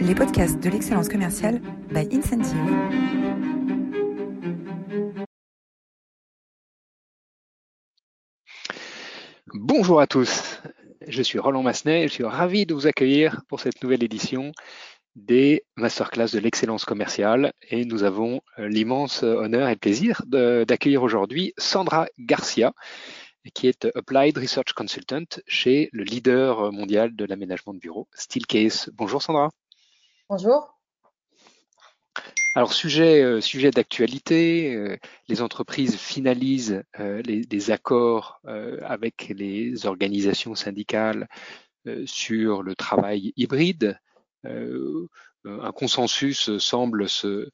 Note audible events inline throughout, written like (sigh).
les podcasts de l'excellence commerciale by Incentive. Bonjour à tous, je suis Roland Massenet et je suis ravi de vous accueillir pour cette nouvelle édition des masterclass de l'excellence commerciale et nous avons euh, l'immense honneur et plaisir d'accueillir aujourd'hui Sandra Garcia qui est Applied Research Consultant chez le leader mondial de l'aménagement de bureaux, Steelcase. Bonjour Sandra. Bonjour. Alors sujet, euh, d'actualité, euh, les entreprises finalisent euh, les, accords avec les organisations syndicales sur le travail hybride. un consensus semble se,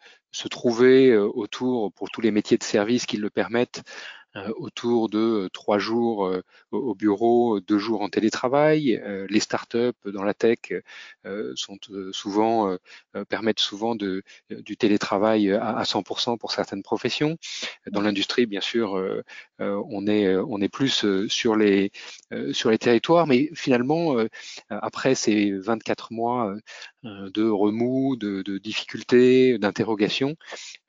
trouver autour, pour tous les métiers de service qui le permettent, autour de euh, trois jours euh, au bureau, deux jours en télétravail. les startups dans la tech sont souvent permettent souvent de, du télétravail à, 100% pour certaines professions. Dans l'industrie, bien sûr, on est on est plus sur les sur les territoires, mais finalement, après ces 24 mois de remous, de, de difficultés, d'interrogations,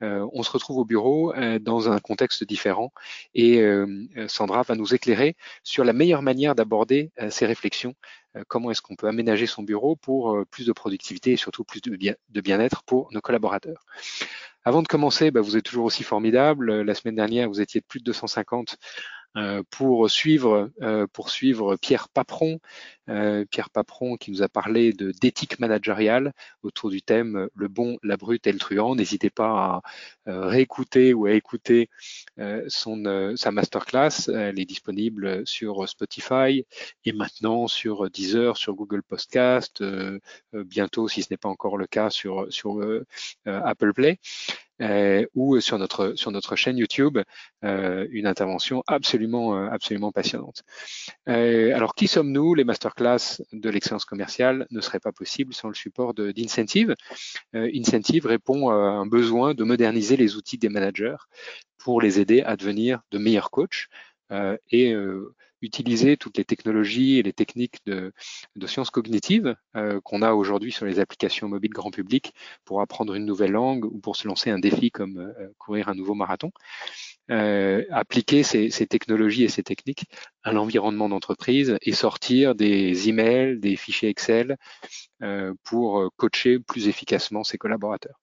on se retrouve au bureau dans un contexte différent et euh, Sandra va nous éclairer sur la meilleure manière d'aborder euh, ces réflexions. Euh, comment est-ce qu'on peut aménager son bureau pour plus de productivité et surtout plus de bien-être pour nos collaborateurs. Avant de commencer, bah, vous êtes toujours aussi formidable. La semaine dernière, vous étiez de plus de 250 euh, pour suivre, euh, pour suivre Pierre Paperon, euh, Pierre Paperon qui nous a parlé de d'éthique managériale autour du thème le bon, la brute et le truand. N'hésitez pas à réécouter ou à écouter sa masterclass. Elle est disponible sur Spotify et maintenant sur Deezer, sur Google Podcast, bientôt si ce n'est pas encore le cas sur Apple Play. Euh, ou sur notre chaîne YouTube euh, une intervention absolument euh, absolument passionnante. alors qui sommes-nous Les masterclass? De l'excellence commerciale ne seraient pas possibles sans le support d'Incentive. Incentive répond à un besoin de moderniser les outils des managers pour les aider à devenir de meilleurs coachs et utiliser toutes les technologies et les techniques de, sciences cognitives euh, qu'on a aujourd'hui sur les applications mobiles grand public pour apprendre une nouvelle langue ou pour se lancer un défi comme euh, courir un nouveau marathon. Euh, appliquer ces, technologies et ces techniques à l'environnement d'entreprise et sortir des emails, des fichiers Excel pour coacher plus efficacement ses collaborateurs.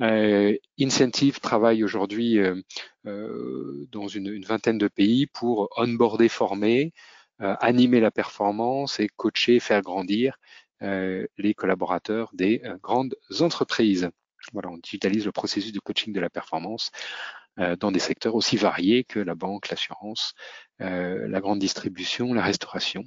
Euh, Incentive travaille aujourd'hui euh, euh, dans une, vingtaine de pays pour onboarder, former, animer la performance et coacher, faire grandir les collaborateurs des grandes entreprises. Voilà, on digitalise le processus de coaching de la performance dans des secteurs aussi variés que la banque, l'assurance, la grande distribution, la restauration.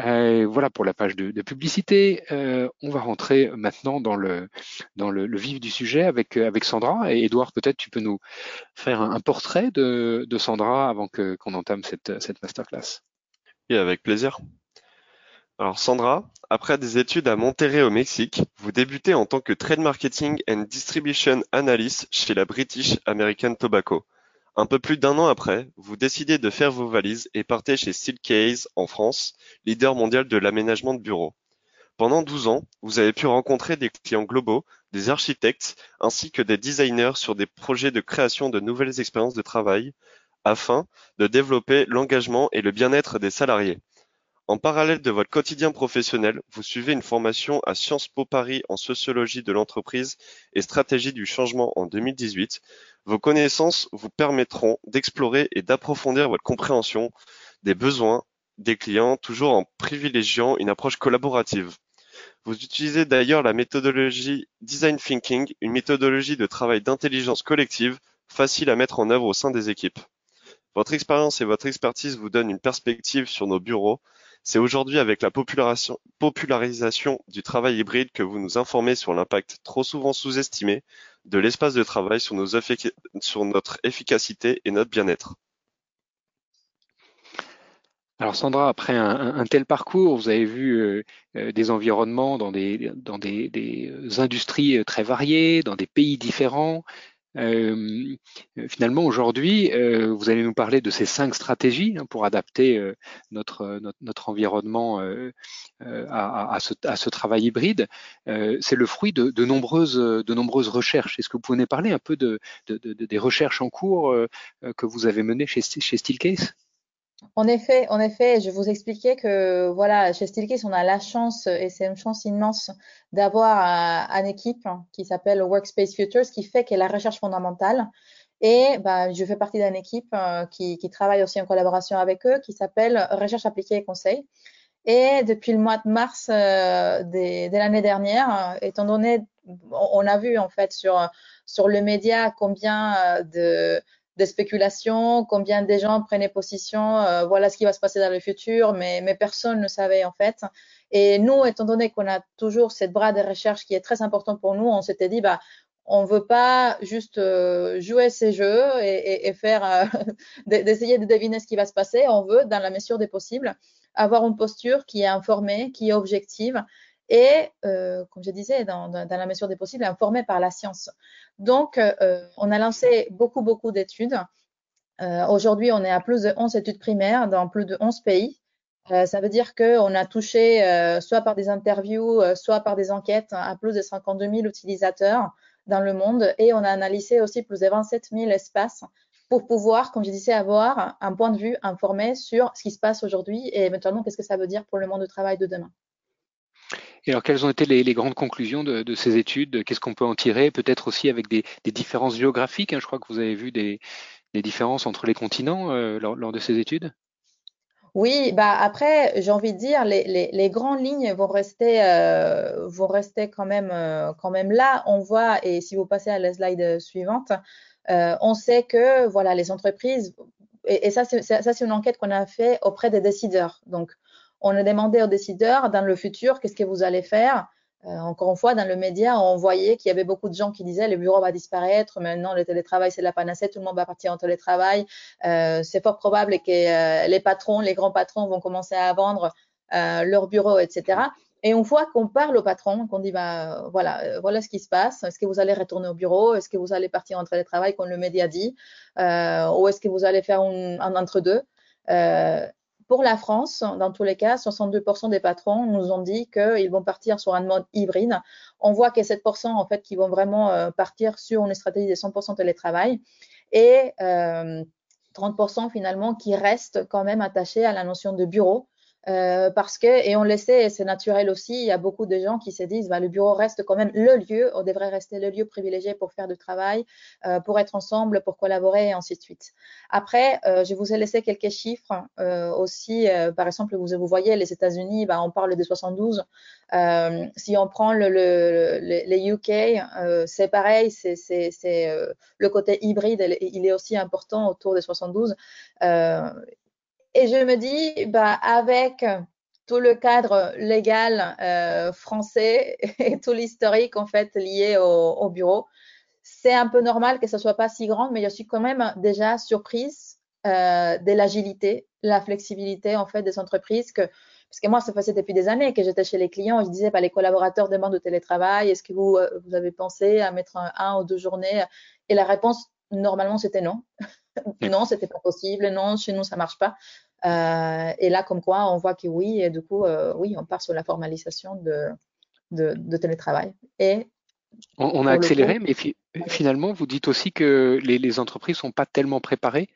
Euh, voilà pour la page de, publicité. Euh, on va rentrer maintenant dans le, dans le, vif du sujet avec, euh, avec Sandra. Et Edouard, peut-être tu peux nous faire un, portrait de, Sandra avant que, qu'on entame cette, cette masterclass. Oui, avec plaisir. Alors Sandra, après des études à Monterrey au Mexique, vous débutez en tant que Trade Marketing and Distribution Analyst chez la British American Tobacco. Un peu plus d'un an après, vous décidez de faire vos valises et partez chez Steelcase en France, leader mondial de l'aménagement de bureaux. Pendant 12 ans, vous avez pu rencontrer des clients globaux, des architectes ainsi que des designers sur des projets de création de nouvelles expériences de travail afin de développer l'engagement et le bien-être des salariés. En parallèle de votre quotidien professionnel, vous suivez une formation à Sciences Po Paris en sociologie de l'entreprise et stratégie du changement en 2018. Vos connaissances vous permettront d'explorer et d'approfondir votre compréhension des besoins des clients, toujours en privilégiant une approche collaborative. Vous utilisez d'ailleurs la méthodologie Design Thinking, une méthodologie de travail d'intelligence collective facile à mettre en œuvre au sein des équipes. Votre expérience et votre expertise vous donnent une perspective sur nos bureaux c'est aujourd'hui avec la popularisation du travail hybride que vous nous informez sur l'impact trop souvent sous-estimé de l'espace de travail sur, notre efficacité et notre bien-être. Alors Sandra, après un, tel parcours, vous avez vu euh, euh, des environnements dans des, industries euh, très variées, dans des pays différents. Euh, finalement, aujourd'hui, euh, vous allez nous parler de ces cinq stratégies hein, pour adapter euh, notre, notre, notre, environnement à, à, ce, à, ce, travail hybride. C'est le fruit de, de, nombreuses, de nombreuses recherches. Est-ce que vous pouvez nous parler un peu de, des recherches en cours que vous avez menées chez, chez Steelcase? En effet, en effet, je vous expliquais que voilà, chez Steelcase, on a la chance et c'est une chance immense d'avoir une équipe qui s'appelle Workspace Futures, qui fait qu'est la recherche fondamentale. Et bah, je fais partie d'une équipe euh, qui, qui, travaille aussi en collaboration avec eux, qui s'appelle Recherche appliquée et conseil. Et depuis le mois de mars euh, de, de l'année dernière, étant donné, on a vu en fait sur sur le média combien euh, de des spéculations, combien de gens prenaient position, euh, voilà ce qui va se passer dans le futur, mais, personne ne savait en fait. Et nous, étant donné qu'on a toujours cette bras de recherche qui est très important pour nous, on s'était dit, bah, on veut pas juste euh, jouer ces jeux et, et, faire euh, (laughs) d'essayer de deviner ce qui va se passer. On veut, dans la mesure des possibles, avoir une posture qui est informée, qui est objective et, euh, comme je disais, dans, dans, dans, la mesure des possibles, informée par la science. Donc, euh, on a lancé beaucoup, beaucoup d'études. Euh, Aujourd'hui, on est à plus de 11 études primaires dans plus de 11 pays. Euh, ça veut dire qu'on a touché, euh, soit par des interviews, euh, soit par des enquêtes, à plus de 52 000 utilisateurs dans le monde. Et on a analysé aussi plus de 27 000 espaces pour pouvoir, comme je disais, avoir un point de vue informé sur ce qui se passe aujourd'hui et éventuellement qu'est-ce que ça veut dire pour le monde du travail de demain. Et alors, quelles ont été les, grandes conclusions de, ces études? Qu'est-ce qu'on peut en tirer? Peut-être aussi avec des, différences géographiques. Hein. Je crois que vous avez vu des, différences entre les continents euh, lors, de ces études. Oui, bah après, j'ai envie de dire, les, les, grandes lignes vont rester, euh, vont rester quand même, euh, quand même là. On voit, et si vous passez à la slide suivante, on sait que voilà, les entreprises, et, et ça, c'est une enquête qu'on a fait auprès des décideurs. Donc, on a demandé aux décideurs dans le futur, qu'est-ce que vous allez faire? Euh, Encore une fois, dans le média, on voyait qu'il y avait beaucoup de gens qui disaient le bureau va disparaître, maintenant le télétravail c'est la panacée, tout le monde va partir en télétravail. Euh, c'est fort probable que euh, les patrons, les grands patrons vont commencer à vendre euh, leur bureau, etc. Et on voit qu'on parle aux patrons, qu'on dit bah voilà, voilà ce qui se passe. Est-ce que vous allez retourner au bureau? Est-ce que vous allez partir en télétravail comme le média dit? Ou est-ce que vous allez faire un, entre-deux? Pour la France, dans tous les cas, 62% des patrons nous ont dit qu'ils vont partir sur un mode hybride. On voit qu'il y a 7% en fait qui vont vraiment euh, partir sur une stratégie de 100% télétravail et euh, 30% finalement qui restent quand même attachés à la notion de bureau euh, parce que, et on le sait, c'est naturel aussi, il y a beaucoup de gens qui se disent, bah, le bureau reste quand même le lieu, on devrait rester le lieu privilégié pour faire du travail, euh, pour être ensemble, pour collaborer et ainsi de suite. Après, euh, je vous ai laissé quelques chiffres euh, aussi. Euh, par exemple, vous, vous voyez, les États-Unis, bah, on parle des 72. si on prend le, le, les UK, c'est pareil, c'est le côté hybride, il est aussi important autour des 72. Et je me dis, bah, avec tout le cadre légal euh, français (laughs) et tout l'historique en fait lié au, au bureau, c'est un peu normal que ce soit pas si grand, mais je suis quand même déjà surprise euh, de l'agilité, la flexibilité en fait des entreprises que parce que moi, ça faisait depuis des années que j'étais chez les clients et je disais, bah, les collaborateurs demandent de télétravail. Est-ce que vous, euh, vous avez pensé à mettre un, un, ou deux journées? Et la réponse, normalement, c'était non. (laughs) non, c'était pas possible. Non, chez nous, ça marche pas. Euh, et là, comme quoi, on voit que oui, et du coup, euh, oui, on part sur la formalisation de, de, de télétravail. Et on, on a accéléré, coup, mais fi finalement, vous dites aussi que les, les entreprises sont pas tellement préparées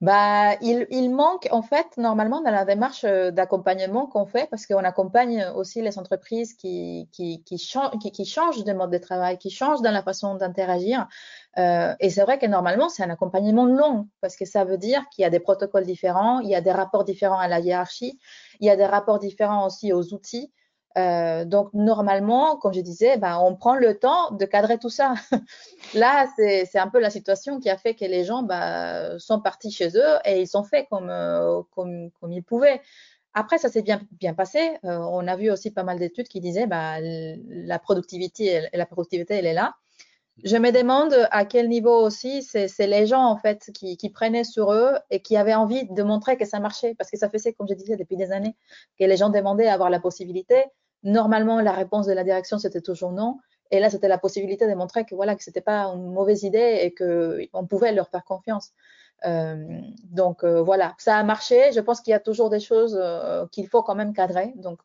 bah, il, il, manque en fait normalement dans la démarche euh, d'accompagnement qu'on fait parce qu'on accompagne aussi les entreprises qui, qui, qui, qui, qui, changent de mode de travail, qui changent dans la façon d'interagir. Euh, et c'est vrai que normalement c'est un accompagnement long parce que ça veut dire qu'il y a des protocoles différents, il y a des rapports différents à la hiérarchie, il y a des rapports différents aussi aux outils. Euh, donc normalement, comme je disais, ben, on prend le temps de cadrer tout ça. (laughs) Là, c'est un peu la situation qui a fait que les gens ben, sont partis chez eux et ils ont fait comme, euh, ils pouvaient. Après, ça s'est bien, passé. Euh, on a vu aussi pas mal d'études qui disaient ben, la productivité, la productivité, elle est là. Je me demande à quel niveau aussi c'est les gens en fait qui, qui, prenaient sur eux et qui avaient envie de montrer que ça marchait parce que ça faisait, comme je disais depuis des années, que les gens demandaient à avoir la possibilité. Normalement, la réponse de la direction, c'était toujours non. Et là, c'était la possibilité de montrer que voilà que c'était pas une mauvaise idée et que on pouvait leur faire confiance. Euh, donc euh, voilà, ça a marché. Je pense qu'il y a toujours des choses euh, qu'il faut quand même cadrer. Donc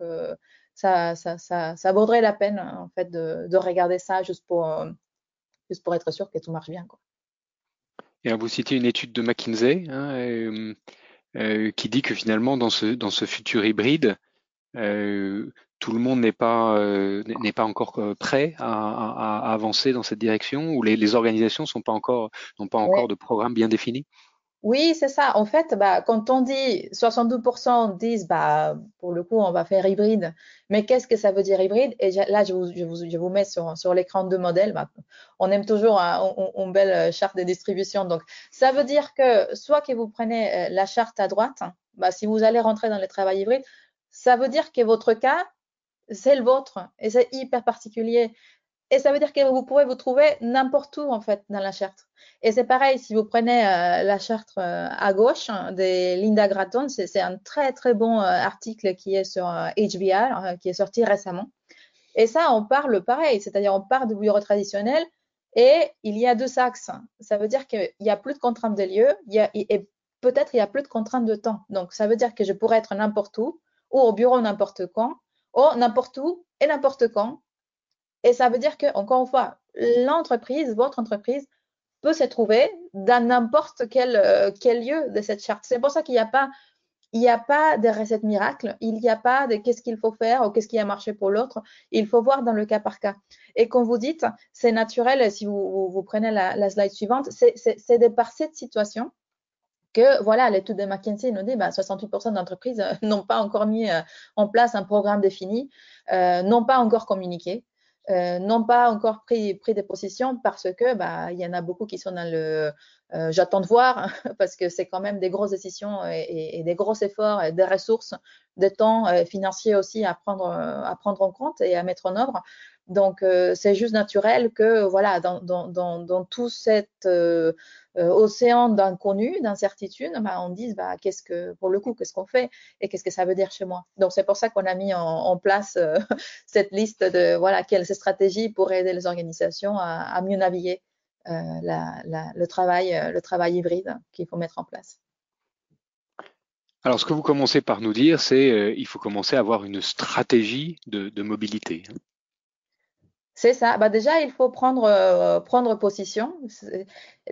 ça, ça, ça, ça, vaudrait la peine en fait de, de regarder ça juste pour, juste pour être sûr que tout marche bien. Et vous citez une étude de McKinsey hein, qui dit que finalement dans ce, dans ce futur hybride, tout le monde n'est pas n'est pas encore prêt à, à, à, avancer dans cette direction ou les, les organisations sont pas encore n'ont pas encore de programme bien défini? Oui, c'est ça. En fait, bah, quand on dit 62% disent, bah, pour le coup, on va faire hybride. Mais qu'est-ce que ça veut dire hybride? Et là, je vous, je vous, je vous mets sur, sur l'écran deux modèles. Bah, on aime toujours hein, une belle charte de distribution. Donc, ça veut dire que soit que vous prenez euh, la charte à droite, bah, si vous allez rentrer dans le travail hybride, ça veut dire que votre cas, c'est le vôtre et c'est hyper particulier. Et ça veut dire que vous pouvez vous trouver n'importe où, en fait, dans la charte. Et c'est pareil, si vous prenez euh, la charte euh, à gauche hein, de Linda Gratton, c'est un très, très bon euh, article qui est sur HBR, qui est sorti récemment. Et ça, on parle pareil, c'est-à-dire on part du bureau traditionnel et il y a deux axes. Ça veut dire qu'il n'y a plus de contraintes de lieu il y a, et peut-être il y a plus de contraintes de temps. Donc, ça veut dire que je pourrais être n'importe où ou au bureau n'importe quand, ou n'importe où et n'importe quand et ça veut dire que, encore une fois, l'entreprise, votre entreprise, peut se trouver dans n'importe quel, euh, quel lieu de cette charte. C'est pour ça qu'il n'y a pas il a pas de recette miracle, il n'y a pas de qu'est-ce qu'il faut faire ou qu'est-ce qui a marché pour l'autre. Il faut voir dans le cas par cas. Et comme vous dites, c'est naturel, si vous, vous, prenez la, slide suivante, c'est de par cette situation que voilà, l'étude de McKinsey nous dit bah, 68% d'entreprises (laughs) n'ont pas encore mis euh, en place un programme défini, euh, n'ont pas encore communiqué. Euh, n'ont pas encore pris, pris des positions parce que bah, il y en a beaucoup qui sont dans le euh, j'attends de voir (laughs) parce que c'est quand même des grosses décisions et, des gros efforts, et des ressources, des temps euh, financiers aussi à prendre, à prendre en compte et à mettre en œuvre. Donc, euh, c'est juste naturel que, voilà, dans, dans, dans, dans tout cet euh, euh, océan d'inconnu, d'incertitude, bah, on dise, bah, qu'est-ce que, pour le coup, qu'est-ce qu'on fait et qu'est-ce que ça veut dire chez moi. Donc, c'est pour ça qu'on a mis en, place (laughs) cette liste de, voilà, quelles stratégies pour aider les organisations à, à mieux naviguer la, la, le travail, le travail hybride qu'il faut mettre en place. Alors, ce que vous commencez par nous dire, c'est euh, il faut commencer à avoir une stratégie de, de mobilité. C'est ça. Bah déjà, il faut prendre euh, prendre position.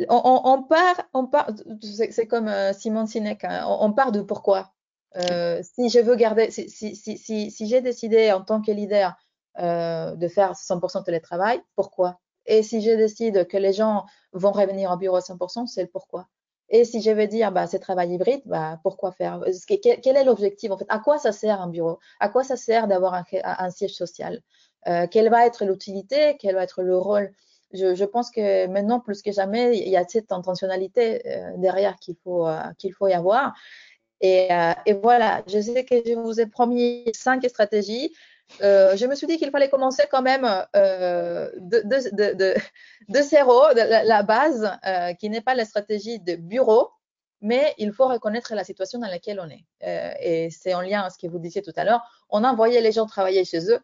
On, on, on, part, on part. C'est comme euh, Simon Sinek. Hein, on, part de pourquoi? Euh, si je veux garder, si si si si, j'ai décidé en tant que leader de faire 100% télétravail, pourquoi? Et si je décide que les gens vont revenir au bureau à 100%, c'est le pourquoi. Et si je veux dire, bah, c'est travail hybride, bah, pourquoi faire? Quel est l'objectif en fait? À quoi ça sert un bureau? À quoi ça sert d'avoir un, siège social? Euh, Quelle va être l'utilité Quel va être le rôle? Je, je, pense que maintenant, plus que jamais, il y a cette intentionnalité euh, derrière qu'il faut, euh, qu'il faut y avoir. Et, euh, et, voilà, je sais que je vous ai promis cinq stratégies. Euh, je me suis dit qu'il fallait commencer quand même euh, de, de, de, de, zéro, de la, base, qui n'est pas la stratégie de bureau, mais il faut reconnaître la situation dans laquelle on est. Euh, et c'est en lien avec ce que vous disiez tout à l'heure. On envoyait les gens travailler chez eux.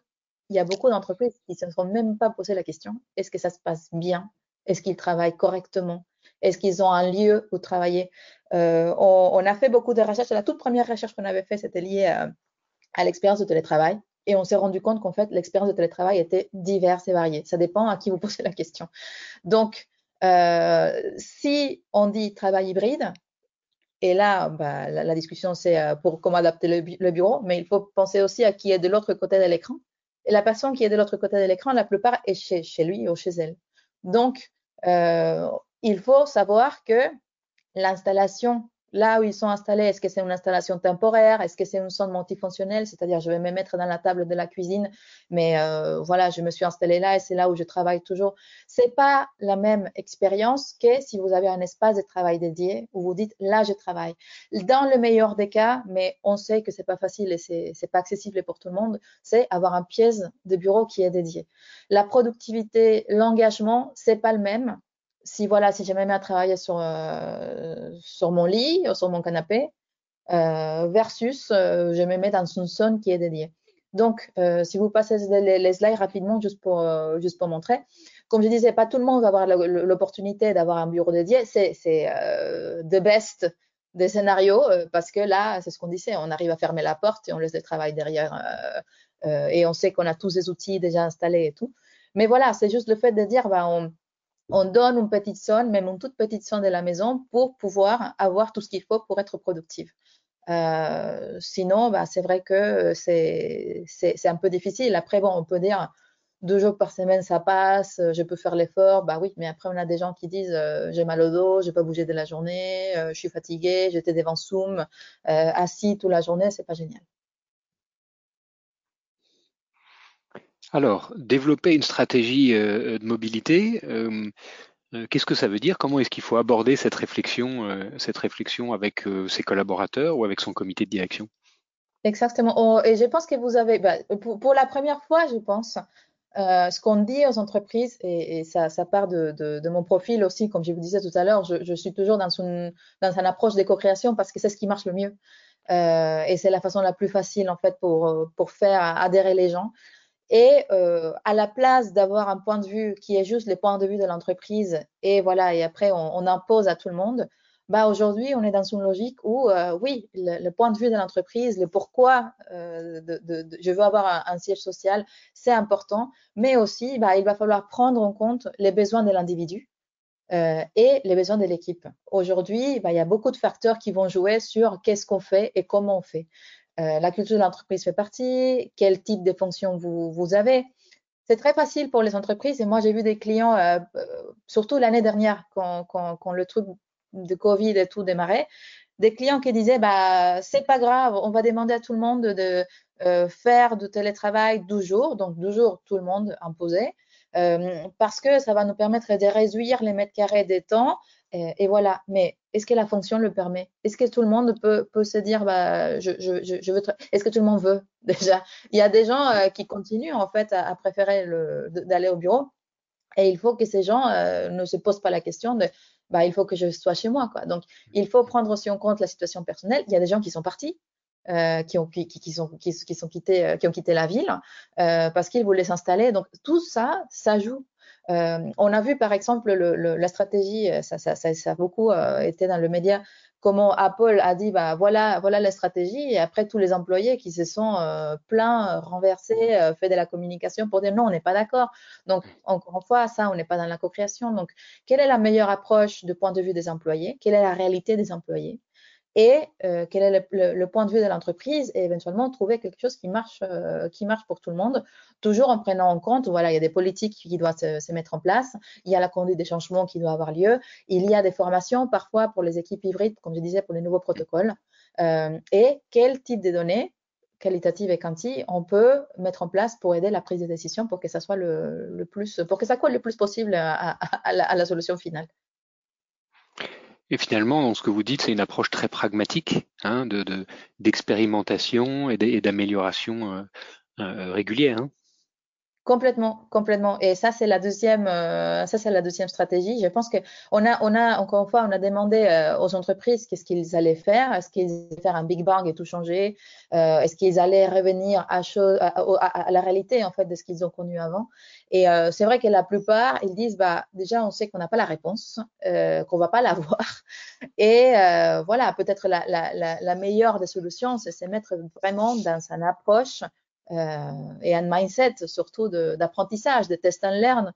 Il y a beaucoup d'entreprises qui ne se sont même pas posé la question est-ce que ça se passe bien? Est-ce qu'ils travaillent correctement? Est-ce qu'ils ont un lieu où travailler? Euh, on, a fait beaucoup de recherches. La toute première recherche qu'on avait fait, c'était lié à, l'expérience de télétravail. Et on s'est rendu compte qu'en fait, l'expérience de télétravail était diverse et variée. Ça dépend à qui vous posez la question. Donc, euh, si on dit travail hybride, et là, bah, la, discussion, c'est euh, pour comment adapter le, bureau, mais il faut penser aussi à qui est de l'autre côté de l'écran. Et la personne qui est de l'autre côté de l'écran, la plupart est chez, lui ou chez elle. Donc, euh, il faut savoir que l'installation là où ils sont installés, est-ce que c'est une installation temporaire? Est-ce que c'est une sonde multifonctionnelle? C'est-à-dire, je vais me mettre dans la table de la cuisine, mais euh, voilà, je me suis installée là et c'est là où je travaille toujours. C'est pas la même expérience que si vous avez un espace de travail dédié où vous dites là, je travaille. Dans le meilleur des cas, mais on sait que c'est pas facile et c'est, c'est pas accessible pour tout le monde, c'est avoir un pièce de bureau qui est dédié. La productivité, l'engagement, c'est pas le même si voilà, si je me mets à travailler sur, euh, sur mon lit ou sur mon canapé, euh, versus euh, je me mets dans une zone qui est dédiée. Donc, si vous passez les, slides rapidement, juste pour, juste pour montrer, comme je disais, pas tout le monde va avoir l'opportunité d'avoir un bureau dédié. C'est euh, the best des scénarios parce que là, c'est ce qu'on disait, on arrive à fermer la porte et on laisse le travail derrière et on sait qu'on a tous ces outils déjà installés et tout. Mais voilà, c'est juste le fait de dire, bah, on, on donne une petite somme, même une toute petite somme de la maison pour pouvoir avoir tout ce qu'il faut pour être productive. Euh, sinon, bah, c'est vrai que c'est un peu difficile. Après, bon, on peut dire deux jours par semaine, ça passe, je peux faire l'effort. Bah oui, mais après, on a des gens qui disent euh, j'ai mal au dos, j'ai pas bougé de la journée, euh, je suis fatigué, j'étais devant Zoom, assis toute la journée, c'est pas génial. Alors, développer une stratégie euh, de mobilité, euh, euh, qu'est-ce que ça veut dire? Comment est-ce qu'il faut aborder cette réflexion, cette réflexion avec ses collaborateurs ou avec son comité de direction? Exactement. Oh, et je pense que vous avez, bah, pour, la première fois, je pense, ce qu'on dit aux entreprises, et, ça, part de, mon profil aussi, comme je vous disais tout à l'heure, je, suis toujours dans une, dans une approche d'éco-création parce que c'est ce qui marche le mieux. et c'est la façon la plus facile, en fait, pour, pour faire adhérer les gens. Et euh, à la place d'avoir un point de vue qui est juste le point de vue de l'entreprise, et voilà, et après on, impose à tout le monde, bah aujourd'hui on est dans une logique où euh, oui, le, point de vue de l'entreprise, le pourquoi euh, de, je veux avoir un, siège social, c'est important, mais aussi bah, il va falloir prendre en compte les besoins de l'individu. et les besoins de l'équipe. Aujourd'hui, bah, il y a beaucoup de facteurs qui vont jouer sur qu'est-ce qu'on fait et comment on fait. Euh, la culture de l'entreprise fait partie, quel type de fonction vous, avez? C'est très facile pour les entreprises et moi j'ai vu des clients, euh, euh, surtout l'année dernière quand, le truc de Covid et tout démarrait, des clients qui disaient bah c'est pas grave, on va demander à tout le monde de faire du télétravail 12 jours, donc 12 jours tout le monde imposé, parce que ça va nous permettre de réduire les mètres carrés des temps et, voilà. Mais est-ce que la fonction le permet? Est-ce que tout le monde peut, peut se dire, bah, je, je, je veux. Est-ce que tout le monde veut? (laughs) Déjà Il y a des gens euh, qui continuent en fait à, préférer d'aller au bureau, et il faut que ces gens euh, ne se posent pas la question de, bah, il faut que je sois chez moi, quoi. Donc, il faut prendre aussi en compte la situation personnelle. Il y a des gens qui sont partis. Euh, qui, ont, qui, qui, sont, qui, sont quittés, qui ont quitté la ville parce qu'ils voulaient s'installer. Donc tout ça, ça joue. Euh, on a vu par exemple la stratégie, euh, ça, a beaucoup euh, été dans le média, comment Apple a dit bah voilà voilà la stratégie et après tous les employés qui se sont plaints, renversés, fait de la communication pour dire non on n'est pas d'accord. Donc encore une fois ça on n'est pas dans la co-création. Donc quelle est la meilleure approche du point de vue des employés? Quelle est la réalité des employés? Et euh, quel est le, point de vue de l'entreprise et éventuellement trouver quelque chose qui marche, euh, qui marche pour tout le monde, toujours en prenant en compte, voilà, il y a des politiques qui doivent se, mettre en place, il y a la conduite des changements qui doit avoir lieu, il y a des formations parfois pour les équipes hybrides, comme je disais, pour les nouveaux protocoles, euh, et quel type de données qualitatives et quanti on peut mettre en place pour aider la prise de décision pour que ça soit le, plus, pour que ça colle le plus possible à la solution finale. Et finalement, dans ce que vous dites, c'est une approche très pragmatique hein, de, d'expérimentation et d'amélioration euh, euh, régulière. Hein. Complètement, complètement. Et ça, c'est la deuxième, euh, ça, c'est la deuxième stratégie. Je pense que on a, on a, encore une fois, on a demandé euh, aux entreprises qu'est-ce qu'ils allaient faire. Est-ce qu'ils allaient faire un big bang et tout changer? Euh, est-ce qu'ils allaient revenir à, à, la réalité, en fait, de ce qu'ils ont connu avant? Et c'est vrai que la plupart, ils disent, bah, déjà, on sait qu'on n'a pas la réponse, qu'on va pas l'avoir. (laughs) Et voilà, peut-être la, la, la, meilleure des solutions, c'est se mettre vraiment dans une approche et un mindset surtout d'apprentissage, de, test and learn.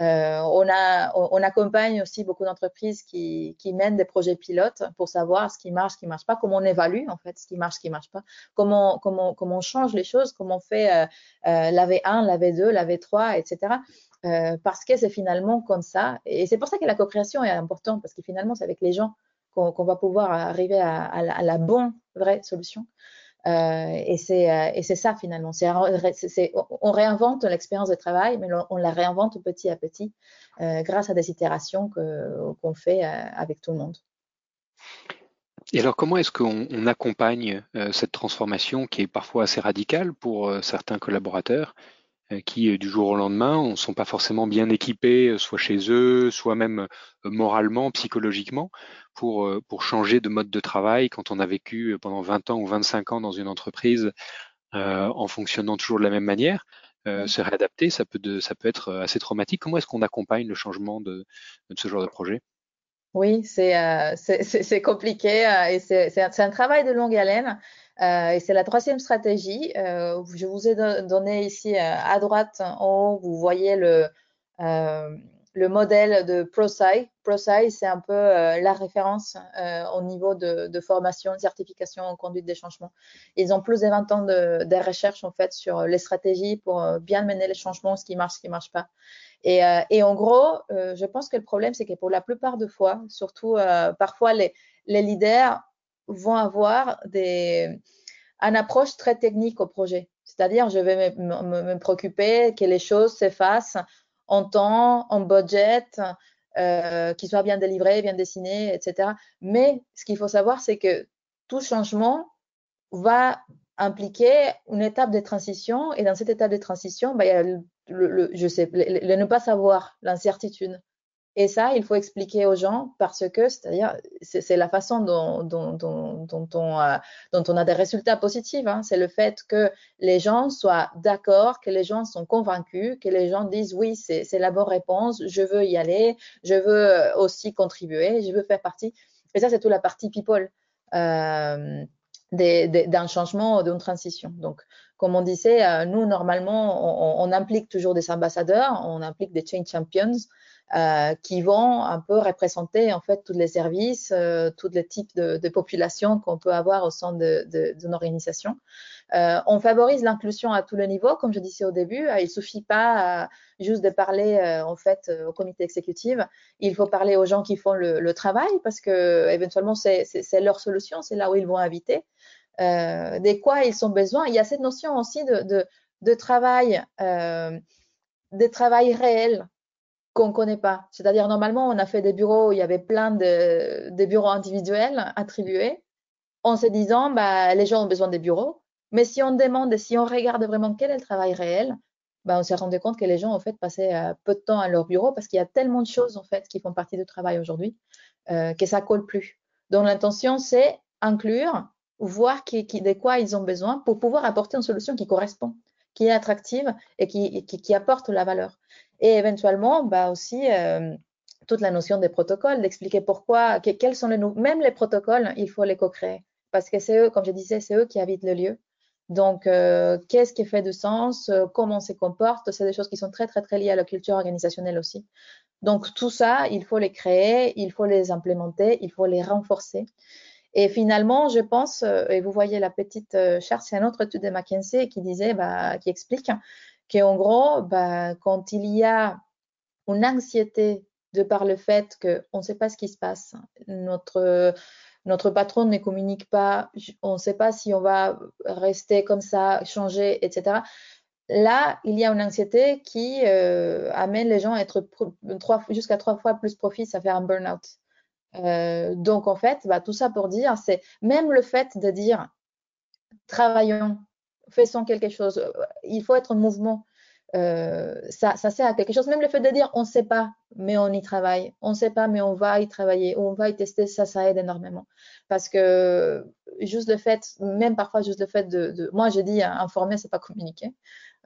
Euh, on, accompagne aussi beaucoup d'entreprises qui, mènent des projets pilotes pour savoir ce qui marche, ce qui marche pas, comment on évalue en fait ce qui marche, ce qui marche pas, comment, on change les choses, comment on fait euh, euh la V1, la V2, la V3, etc. Euh, parce que c'est finalement comme ça. Et c'est pour ça que la co-création est importante, parce que finalement, c'est avec les gens qu'on va pouvoir arriver à, la, bonne, vraie solution. Euh, euh, et c'est ça finalement. on réinvente l'expérience de travail, mais on la réinvente petit à petit euh, grâce à des itérations qu'on fait avec tout le monde. Et alors, comment est-ce qu'on accompagne cette transformation qui est parfois assez radicale pour certains collaborateurs qui, euh, du jour au lendemain, ne sont pas forcément bien équipés, euh, soit chez eux, soit même moralement, psychologiquement, pour, pour changer de mode de travail quand on a vécu pendant 20 ans ou 25 ans dans une entreprise en fonctionnant toujours de la même manière. Se réadapter, ça peut, ça peut être assez traumatique. Comment est-ce qu'on accompagne le changement de, ce genre de projet? Oui, c'est compliqué et c'est un, travail de longue haleine. Et c'est la troisième stratégie. je vous ai donné ici à droite en haut, vous voyez le, le modèle de ProSci. ProSci, c'est un peu euh, la référence euh, au niveau de, formation, de certification en conduite des changements. Ils ont plus de 20 ans de, recherche en fait sur les stratégies pour euh, bien mener les changements, ce qui marche, ce qui ne marche pas. Et, en gros, je pense que le problème, c'est que pour la plupart de fois, surtout parfois les, leaders vont avoir des, une approche très technique au projet. C'est-à-dire, je vais me, préoccuper que les choses s'effacent en temps, en budget, euh, qui soit bien délivré, bien dessiné, etc. Mais ce qu'il faut savoir, c'est que tout changement va impliquer une étape de transition. Et dans cette étape de transition, bah, il y a le ne pas savoir, l'incertitude. Et ça, il faut expliquer aux gens parce que, c'est-à-dire, c'est la façon dont, dont, on, a, des résultats positifs. Hein. C'est le fait que les gens soient d'accord, que les gens sont convaincus, que les gens disent oui, c'est la bonne réponse, je veux y aller, je veux aussi contribuer, je veux faire partie. Et ça, c'est toute la partie people. Euh, d'un changement, d'une transition. Donc, comme on disait, euh, nous, normalement, on, on, implique toujours des ambassadeurs, on implique des change champions euh, qui vont un peu représenter en fait tous les services, euh, tous les types de, de populations qu'on peut avoir au sein d'une organisation. Euh, on favorise l'inclusion à tous les niveaux, comme je disais au début. Euh, il suffit pas euh, juste de parler en fait au comité exécutif. Il faut parler aux gens qui font le, le travail parce que éventuellement c'est leur solution, c'est là où ils vont habiter. Euh, de quoi ils ont besoin. Il y a cette notion aussi de, de, de travail, euh, de travail réel qu'on ne connaît pas. C'est-à-dire, normalement, on a fait des bureaux, il y avait plein de, bureaux individuels attribués, en se disant, bah, les gens ont besoin des bureaux. Mais si on demande, si on regarde vraiment quel est le travail réel, bah, on s'est rendu compte que les gens, en fait, passaient euh, peu de temps à leur bureau parce qu'il y a tellement de choses, en fait, qui font partie du travail aujourd'hui, euh, que ça colle plus. Donc, l'intention, c'est inclure, voir qui, de quoi ils ont besoin pour pouvoir apporter une solution qui correspond, qui est attractive et qui apporte la valeur. Et éventuellement, bah aussi, euh, toute la notion des protocoles, d'expliquer pourquoi, quels sont les même les protocoles, il faut les co-créer. Parce que c'est eux, comme je disais, c'est eux qui habitent le lieu. Donc, euh, qu'est-ce qui fait du sens, euh, comment on se comporte, c'est des choses qui sont très, très, très liées à la culture organisationnelle aussi. Donc, tout ça, il faut les créer, il faut les implémenter, il faut les renforcer. Et finalement, je pense, et vous voyez la petite charte, c'est une autre étude de McKinsey qui disait, bah, qui explique qu'en gros, bah, quand il y a une anxiété de par le fait qu'on ne sait pas ce qui se passe, notre, notre patron ne communique pas, on ne sait pas si on va rester comme ça, changer, etc. Là, il y a une anxiété qui euh, amène les gens à être jusqu'à trois fois plus propices à faire un burn-out. Euh, donc, en fait, bah, tout ça pour dire, c'est même le fait de dire travaillons, faisons quelque chose. Il faut être en mouvement. Euh, ça, sert à quelque chose. Même le fait de dire on ne sait pas, mais on y travaille. On ne sait pas, mais on va y travailler. On va y tester. Ça, ça aide énormément. Parce que juste le fait, même parfois juste le fait de, moi je dis informer, c'est pas communiquer,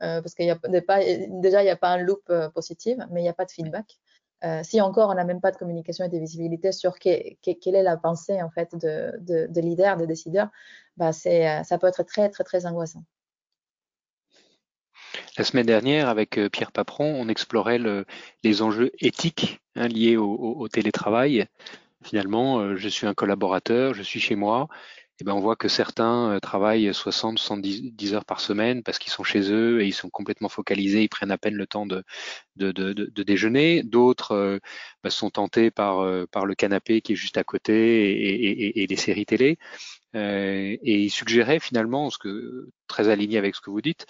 euh, parce qu'il y a pas, déjà il n'y a pas un loop euh, positif, mais il n'y a pas de feedback. Euh, si encore on n'a même pas de communication et de visibilité sur quelle est la pensée en fait de, de, de leaders, de décideurs, bah euh, ça peut être très très très angoissant. La semaine dernière, avec euh, Pierre Paperon, on explorait le, les enjeux éthiques hein, liés au, télétravail. Finalement, je suis un collaborateur, je suis chez moi, eh ben, on voit que certains euh, travaillent 60, 70 heures par semaine parce qu'ils sont chez eux et ils sont complètement focalisés, ils prennent à peine le temps de, de, de, de déjeuner. D'autres euh, bah, sont tentés par, euh, par le canapé qui est juste à côté et, et, et les séries télé. Euh, et ils suggéraient finalement, ce que, très aligné avec ce que vous dites,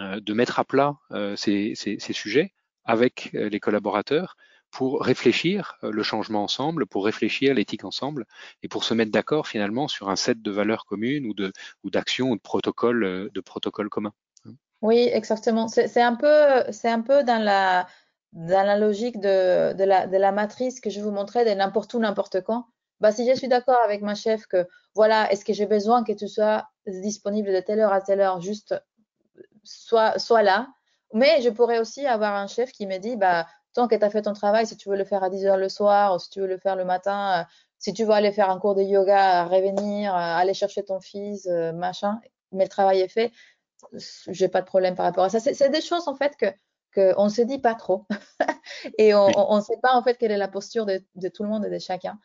de mettre à plat ces, ces, ces, sujets avec les collaborateurs pour réfléchir euh, le changement ensemble, pour réfléchir l'éthique ensemble et pour se mettre d'accord finalement sur un set de valeurs communes ou de ou d'actions ou de protocoles euh, de protocoles communs. Oui, exactement. C'est un peu un peu dans la dans la logique de, de, la, de la matrice que je vous montrais de n'importe où, n'importe quand. Bah, si je suis d'accord avec ma chef que, voilà, est-ce que j'ai besoin que tu sois disponible de telle heure à telle heure, juste soit, soit là. Mais je pourrais aussi avoir un chef qui me dit, bah, tant que tu as fait ton travail, si tu veux le faire à 10 heures le soir, ou si tu veux le faire le matin, euh, si tu veux aller faire un cours de yoga, revenir, aller chercher ton fils, euh, machin, mais le travail est fait, j'ai pas de problème par rapport à ça. C'est des choses en fait que qu'on ne se dit pas trop (laughs) et on ne sait pas en fait quelle est la posture de, tout le monde et de chacun.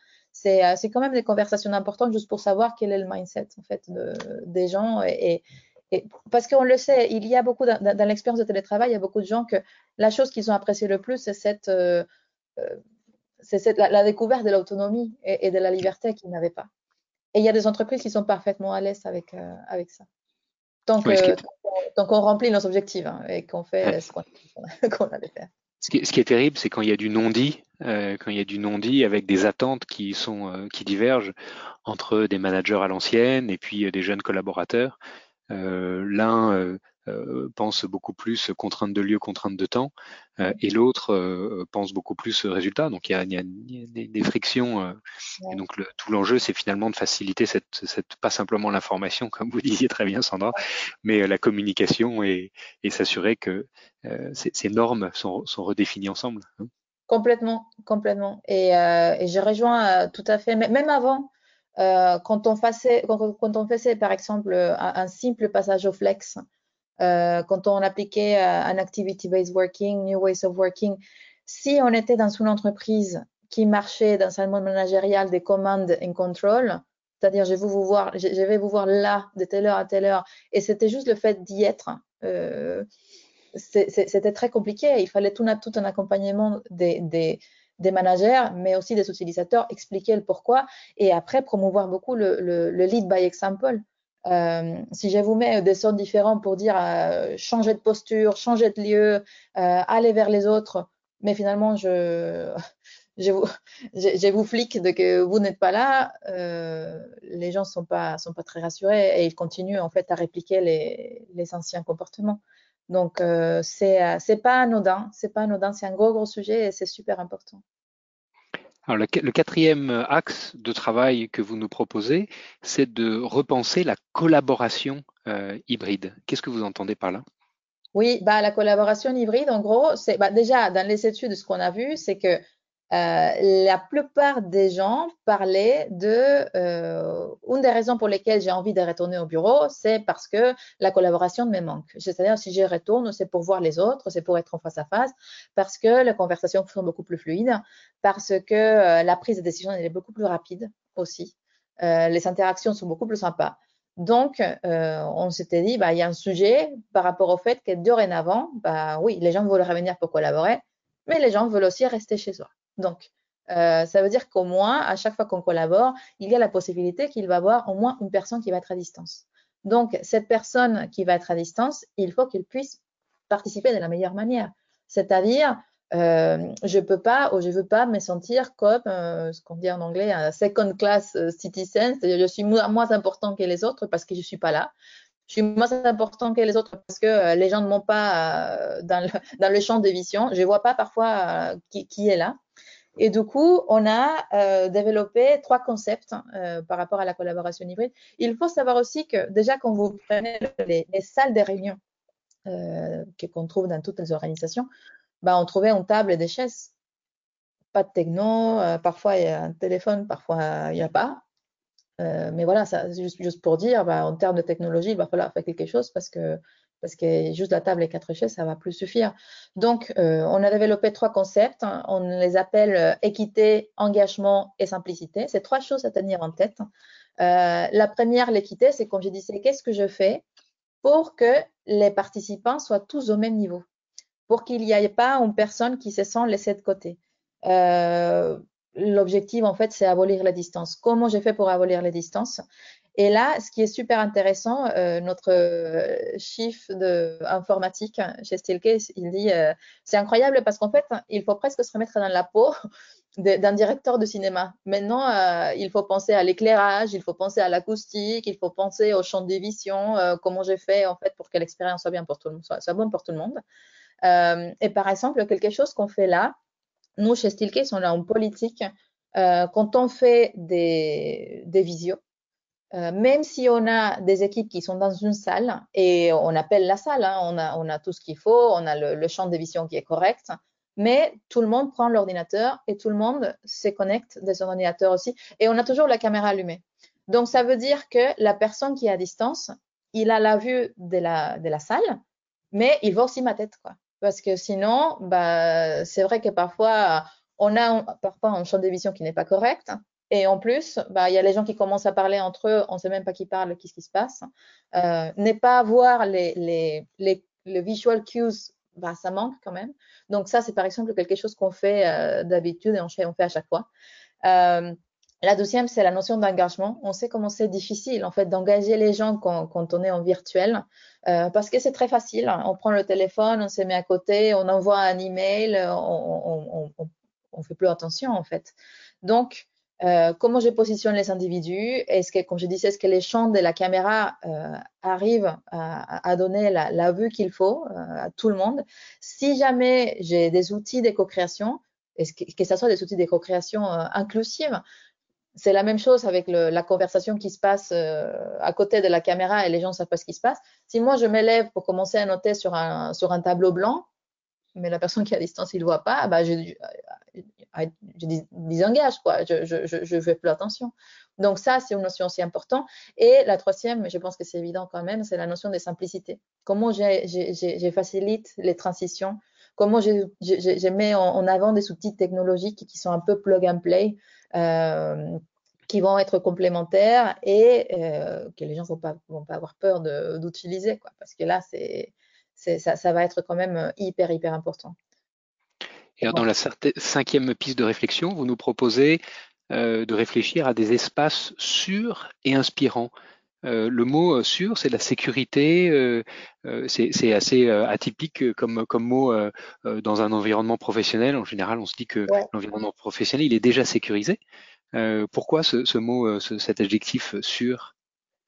Euh, c'est quand même des conversations importantes juste pour savoir quel est le mindset en fait de, des gens et, et, parce qu'on le sait, il y a beaucoup dans, dans l'expérience de télétravail, il y a beaucoup de gens que la chose qu'ils ont appréciée le plus, c'est cette, euh, euh c'est la, la, découverte de l'autonomie et, et, de la liberté qu'ils n'avaient pas. Et il y a des entreprises qui sont parfaitement à l'aise avec, euh, avec ça. Tant qu'on remplit nos objectifs hein, et qu'on fait ce qu'on (laughs) qu allait faire. Ce qui, ce qui, est terrible, c'est quand il y a du non-dit, euh, quand il y a du non-dit avec des attentes qui sont euh, qui divergent entre des managers à l'ancienne et puis euh, des jeunes collaborateurs. Euh, L'un euh, pense beaucoup plus contrainte de lieu, contrainte de temps, euh, et l'autre euh, pense beaucoup plus résultat. Donc il y a, il y a des, des, frictions. Et donc le, tout l'enjeu, c'est finalement de faciliter cette, cette pas simplement l'information, comme vous disiez très bien, Sandra, mais la communication et, et s'assurer que ces, ces, normes sont, sont, redéfinies ensemble. Hein. Complètement, complètement. Et, euh, et, je rejoins tout à fait, même avant, euh, quand, on faisait, quand, on faisait par exemple un, simple passage au flex, euh, quand on appliquait euh, un activity-based working, new ways of working, si on était dans une entreprise qui marchait dans un mode managérial des commandes and control, c'est-à-dire je voir, je vais vous voir là de telle heure à telle heure, et c'était juste le fait d'y être. C'était très compliqué. Il fallait tout, un accompagnement des, des, managers, mais aussi des utilisateurs, expliquer le pourquoi et après promouvoir beaucoup le, le, le lead by example. Euh, si je vous mets des sortes différents pour dire euh, changer de posture, changer de lieu, euh, aller vers les autres, mais finalement je, (laughs) je vous, je, vous flique de que vous n'êtes pas là, euh, les gens sont pas sont pas très rassurés et ils continuent en fait à répliquer les, les anciens comportements. Donc euh, c'est c'est pas anodin, c'est pas anodin, c'est un gros gros sujet et c'est super important. Alors, le, quatrième axe de travail que vous nous proposez, c'est de repenser la collaboration euh, hybride. Qu'est-ce que vous entendez par là? Oui, bah, la collaboration hybride, en gros, c'est bah, déjà dans les études, ce qu'on a vu, c'est que euh, la plupart des gens parlaient de euh, une des raisons pour lesquelles j'ai envie de retourner au bureau, c'est parce que la collaboration me manque. C'est-à-dire si je retourne, c'est pour voir les autres, c'est pour être en face à face, parce que les conversations sont beaucoup plus fluides, parce que euh, la prise de décision est beaucoup plus rapide aussi, euh, les interactions sont beaucoup plus sympas. Donc, euh, on s'était dit, bah, il y a un sujet par rapport au fait que dorénavant, bah oui, les gens veulent revenir pour collaborer, mais les gens veulent aussi rester chez eux. Donc, euh, ça veut dire qu'au moins, à chaque fois qu'on collabore, il y a la possibilité qu'il va y avoir au moins une personne qui va être à distance. Donc, cette personne qui va être à distance, il faut qu'elle puisse participer de la meilleure manière. C'est-à-dire, euh, je peux pas ou je veux pas me sentir comme euh, ce qu'on dit en anglais un second class euh, citizen, c'est-à-dire je suis moins, important que les autres parce que je suis pas là. Je suis moins important que les autres parce que les gens ne m'ont pas dans, le, champ de vision. Je vois pas parfois qui est là. Et du coup, on a euh, développé trois concepts euh, par rapport à la collaboration hybride. Il faut savoir aussi que déjà quand vous prenez les, les salles de réunion euh, qu'on trouve dans toutes les organisations, bah, on trouvait une table et des chaises. Pas de techno, euh, parfois il y a un téléphone, parfois il n'y a pas. Mais voilà, juste, juste pour dire, bah, en termes de technologie, il va falloir faire quelque chose parce que parce que juste la table et quatre chaises, ça va plus suffire. Donc, euh, on a développé trois concepts. On les appelle euh, équité, engagement et simplicité. C'est trois choses à tenir en tête. Euh, la première, l'équité, c'est comme je disais, qu'est-ce que je fais pour que les participants soient tous au même niveau, pour qu'il n'y ait pas une personne qui se sent laissée de côté. L'objectif, en fait, c'est abolir la distance. Comment j'ai fait pour abolir les distances et là, ce qui est super intéressant, euh, notre euh, chiffre de informatique chez Steelcase, il dit euh, c'est incroyable parce qu'en fait, il faut presque se remettre dans la peau (laughs) d'un directeur de cinéma. Maintenant, euh, il faut penser à l'éclairage, il faut penser à l'acoustique, il faut penser au champ de vision, euh, comment j'ai fait en fait pour que l'expérience soit bien pour tout le monde, soit, bonne pour tout le monde. Et par exemple, quelque chose qu'on fait là, nous chez Steelcase, on a une politique quand on fait des, des visios, même si on a des équipes qui sont dans une salle et on appelle la salle, hein, on, a, on, a, tout ce qu'il faut, on a le, le, champ de vision qui est correct, mais tout le monde prend l'ordinateur et tout le monde se connecte de son ordinateur aussi. Et on a toujours la caméra allumée. Donc, ça veut dire que la personne qui est à distance, il a la vue de la, de la salle, mais il voit aussi ma tête, quoi. Parce que sinon, bah, c'est vrai que parfois, on a parfois un champ de vision qui n'est pas correct. Et en plus, bah, il y a les gens qui commencent à parler entre eux, on ne sait même pas qui parle, qu'est-ce qui se passe. Euh, n'est pas voir les, les, les, les visual cues, bah, ça manque quand même. Donc ça, c'est par exemple quelque chose qu'on fait euh, d'habitude et on fait, on fait à chaque fois. Euh, la deuxième, c'est la notion d'engagement. On sait comment c'est difficile en fait d'engager les gens quand, quand, on est en virtuel, euh, parce que c'est très facile. On prend le téléphone, on se met à côté, on envoie un email, on, on, on, fait plus attention en fait. Donc euh, comment je positionne les individus? Est-ce que, comme je disais, est-ce que les champs de la caméra euh, arrivent à, donner la, vue qu'il faut euh, à tout le monde? Si jamais j'ai des outils de co-création, que, que ce soit des outils de co-création inclusive, c'est la même chose avec la conversation qui se passe à côté de la caméra et les gens ne savent pas ce qui se passe. Si moi je m'élève pour commencer à noter sur un, sur un tableau blanc, mais la personne qui est à distance, il ne voit pas, bah, je, je désengage, quoi. Je, je, fais plus attention. Donc ça, c'est une notion aussi importante. Et la troisième, je pense que c'est évident quand même, c'est la notion de simplicité. Comment je facilite les transitions? Comment je, mets en, avant des outils technologiques qui sont un peu plug and play euh, qui vont être complémentaires et euh, que les gens ne vont pas, avoir peur d'utiliser, parce que là, ça, ça va être quand même hyper, hyper important. Et alors, dans la cinquième piste de réflexion, vous nous proposez euh, de réfléchir à des espaces sûrs et inspirants. Euh, le mot euh, sûr, c'est la sécurité, euh, euh c'est assez atypique comme, comme mot dans un environnement professionnel. En général, on se dit que ouais. l'environnement professionnel, il est déjà sécurisé. pourquoi ce, ce mot, ce, cet adjectif sûr?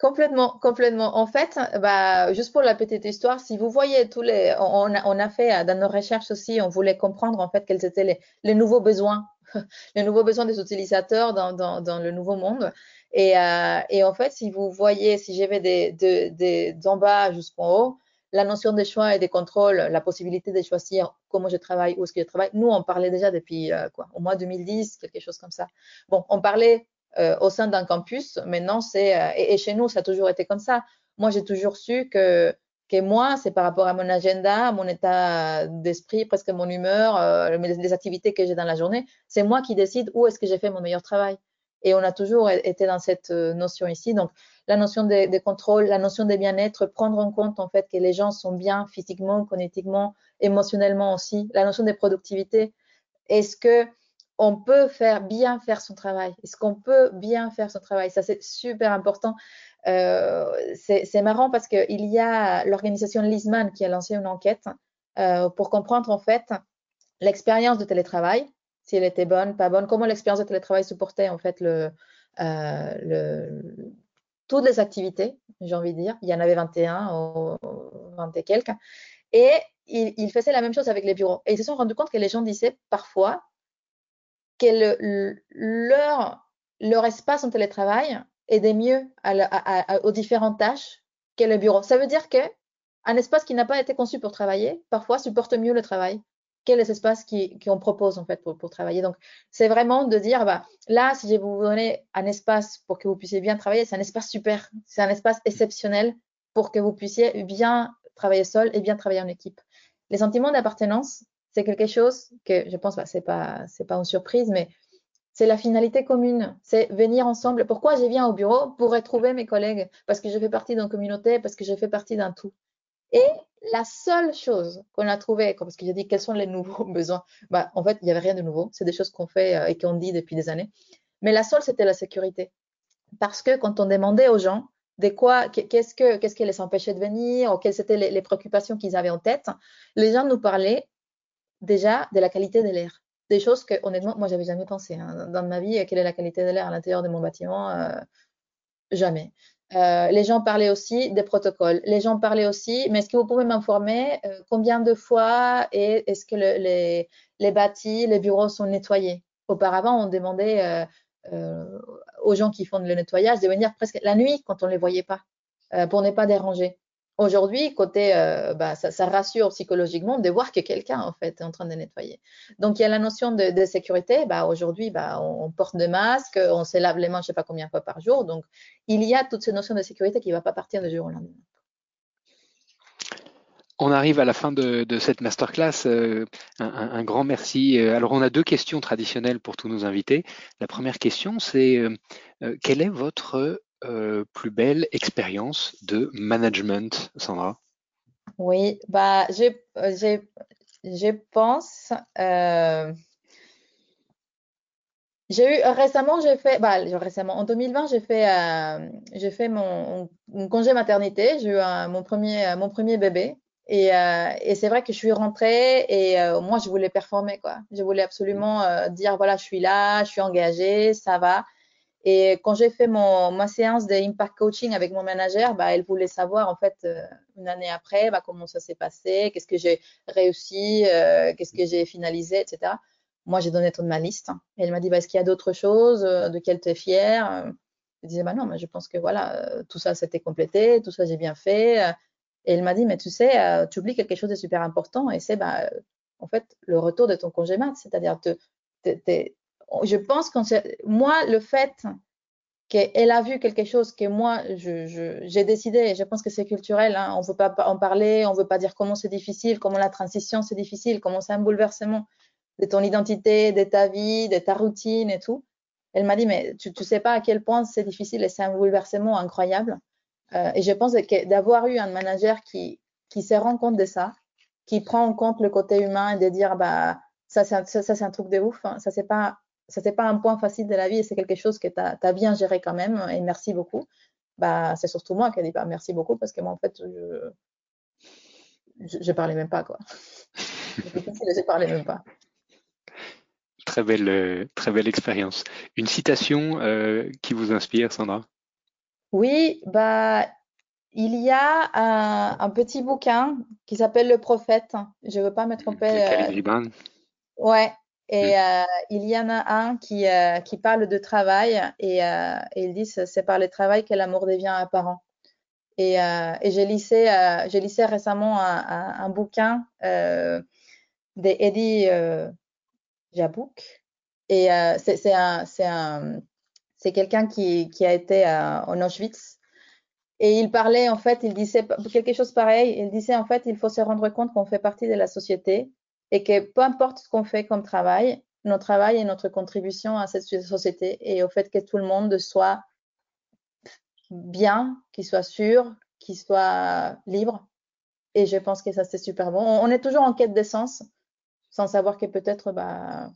Complètement, complètement. En fait, bah, juste pour la petite histoire, si vous voyez tous les, on, on a fait dans nos recherches aussi, on voulait comprendre en fait quels étaient les, les nouveaux besoins, (laughs) les nouveaux besoins des utilisateurs dans, dans, dans le nouveau monde. Et, euh, et, en fait, si vous voyez, si j'avais des, des, des d'en bas jusqu'en haut, la notion de choix et de contrôle, la possibilité de choisir comment je travaille, où est-ce que je travaille. Nous, on parlait déjà depuis euh, quoi, au mois 2010, quelque chose comme ça. Bon, on parlait euh, au sein d'un campus. Maintenant, c'est euh, et, chez nous, ça a toujours été comme ça. Moi, j'ai toujours su que que moi, c'est par rapport à mon agenda, mon état d'esprit, presque mon humeur, euh, les activités que j'ai dans la journée. C'est moi qui décide où est-ce que j'ai fait mon meilleur travail. Et on a toujours été dans cette euh, notion ici. Donc, la notion de, de contrôle, la notion de bien-être, prendre en compte en fait que les gens sont bien physiquement, cognitivement, émotionnellement aussi. La notion de productivité. Est-ce que on peut faire bien faire son travail Est-ce qu'on peut bien faire son travail? Ça, c'est super important. Euh, c'est marrant parce qu'il y a l'organisation Lisman qui a lancé une enquête euh, pour comprendre en fait l'expérience de télétravail, si elle était bonne, pas bonne, comment l'expérience de télétravail supportait en fait le, euh, le, toutes les activités, j'ai envie de dire. Il y en avait 21 ou 20 et quelques. Et il, il faisait la même chose avec les bureaux. Et ils se sont rendus compte que les gens disaient parfois que le, leur, leur espace en télétravail aidait mieux aux différentes tâches que le bureau. Ça veut dire que un espace qui n'a pas été conçu pour travailler, parfois supporte mieux le travail que les espaces qu'on propose en fait pour, pour travailler. Donc, c'est vraiment de dire, bah, là, si je vous donner un espace pour que vous puissiez bien travailler, c'est un espace super, c'est un espace exceptionnel pour que vous puissiez bien travailler seul et bien travailler en équipe. Les sentiments d'appartenance, c'est quelque chose que je pense, bah, c'est pas, c'est pas une surprise, mais c'est la finalité commune, c'est venir ensemble. Pourquoi je viens au bureau? Pour retrouver mes collègues, parce que je fais partie d'une communauté, parce que je fais partie d'un tout. Et la seule chose qu'on a trouvé, parce que j'ai dit quels sont les nouveaux (laughs) besoins, bah, en fait, il n'y avait rien de nouveau. C'est des choses qu'on fait euh, et qu'on dit depuis des années. Mais la seule, c'était la sécurité. Parce que quand on demandait aux gens de quoi, qu'est-ce que, qu'est-ce qui les empêchait de venir, ou quelles étaient les préoccupations qu'ils avaient en tête, les gens nous parlaient déjà de la qualité de l'air. Des choses que, honnêtement, moi, j'avais jamais pensé hein, dans ma vie. Quelle est la qualité de l'air à l'intérieur de mon bâtiment euh, Jamais. Euh, les gens parlaient aussi des protocoles. Les gens parlaient aussi, mais est-ce que vous pouvez m'informer euh, combien de fois est-ce que le, les, les bâtis, les bureaux sont nettoyés? Auparavant, on demandait aux gens qui font le nettoyage de venir presque la nuit quand on ne les voyait pas pour ne pas déranger. Aujourd'hui, côté, euh, bah, ça, rassure psychologiquement de voir que quelqu'un en fait est en train de nettoyer. Donc il y a la notion de, sécurité. Bah, aujourd'hui, bah, on, porte de masques, on se lave les mains, je sais pas combien de fois par jour. Donc il y a toute cette notion de sécurité qui ne va pas partir du jour au lendemain. On arrive à la fin de, cette masterclass. Euh, un, grand merci. Euh, alors, on a deux questions traditionnelles pour tous nos invités. La première question, c'est quel est votre euh, plus belle expérience de management, Sandra? Oui, bah, je, je, je pense. Euh, j'ai eu récemment, j'ai fait, bah, récemment, en 2020, j'ai fait, euh, fait mon, congé maternité. J'ai eu mon premier, mon premier bébé. Et, et c'est vrai que je suis rentrée et moi, je voulais performer, quoi. Je voulais absolument dire, voilà, je suis là, je suis engagée, ça va. Et quand j'ai fait mon, ma séance d'impact coaching avec mon manager, bah, elle voulait savoir en fait euh, une année après bah, comment ça s'est passé, qu'est-ce que j'ai réussi, euh, qu'est-ce que j'ai finalisé, etc. Moi, j'ai donné toute ma liste. Et elle m'a dit, bah, est-ce qu'il y a d'autres choses euh, de quelles tu es fière Je disais, bah non, mais je pense que voilà, tout ça s'était complété, tout ça j'ai bien fait. Et elle m'a dit, mais tu sais, tu oublies quelque chose de super important et c'est bah, en fait le retour de ton congé mat, c'est-à-dire te, je pense que moi, le fait qu'elle a vu quelque chose que moi, j'ai décidé, et je pense que c'est culturel, hein, on ne veut pas en parler, on ne veut pas dire comment c'est difficile, comment la transition c'est difficile, comment c'est un bouleversement de ton identité, de ta vie, de ta routine et tout. Elle m'a dit, mais tu ne sais pas à quel point c'est difficile et c'est un bouleversement incroyable. Euh, et je pense que d'avoir eu un manager qui, qui se rend compte de ça, qui prend en compte le côté humain et de dire, bah, ça, c'est un, truc de ouf, hein. ça, c'est pas ça c'est pas un point facile de la vie et c'est quelque chose que tu as, bien géré quand même et merci beaucoup. Bah, c'est surtout moi qui ai dit pas merci beaucoup parce que moi en fait je, je, parlais même pas quoi. (laughs) je parlais même pas. Très belle, très belle expérience. Une citation euh, qui vous inspire, Sandra? Oui, bah il y a un, petit bouquin qui s'appelle Le Prophète. Je ne veux pas me tromper. Euh, ouais, et mm. euh, il y en a un qui, euh, qui parle de travail et, euh, et il dit c'est par le travail que l'amour devient apparent. Et, et j'ai lissé, j'ai lissé récemment un, un, bouquin euh, d'Eddie Jabouk. Et c'est un, c'est quelqu'un qui, qui a été en Auschwitz. Et il parlait, en fait, il disait quelque chose pareil. Il disait, en fait, il faut se rendre compte qu'on fait partie de la société et que peu importe ce qu'on fait comme travail, notre travail est notre contribution à cette société et au fait que tout le monde soit bien, qu'il soit sûr, qu'il soit libre. Et je pense que ça, c'est super bon. On est toujours en quête d'essence, sans savoir que peut-être bah,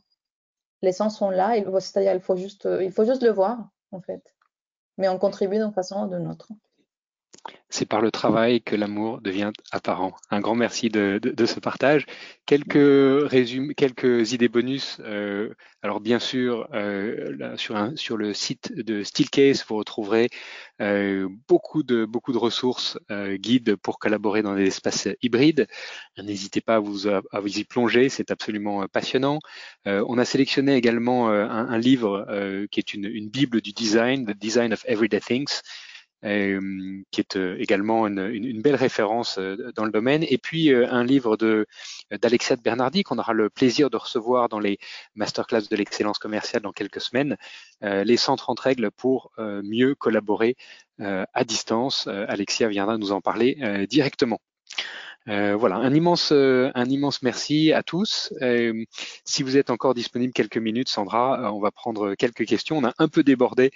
l'essence sont là. C'est-à-dire, il faut juste, il faut juste le voir, en fait. Mais on contribue d'une façon ou d'une autre. C'est par le travail que l'amour devient apparent. Un grand merci de, ce partage. Quelques quelques idées bonus. Euh, alors bien sûr, euh, sur, le site de Steelcase, vous retrouverez euh, beaucoup de beaucoup de ressources, guides pour collaborer dans des espaces hybrides. N'hésitez pas à vous, à vous y plonger, c'est absolument passionnant. on a sélectionné également un, livre qui est une, une bible du design, The Design of Everyday Things euh, qui est euh, également une, une, belle référence euh, dans le domaine. Et puis un livre de d'Alexia de Bernardi qu'on aura le plaisir de recevoir dans les masterclass de l'excellence commerciale dans quelques semaines. les 130 règles pour mieux collaborer à distance. Alexia viendra nous en parler directement. Euh, voilà, un immense, euh, un immense merci à tous. Euh, si vous êtes encore disponible quelques minutes, Sandra, on va prendre quelques questions. On a un peu débordé,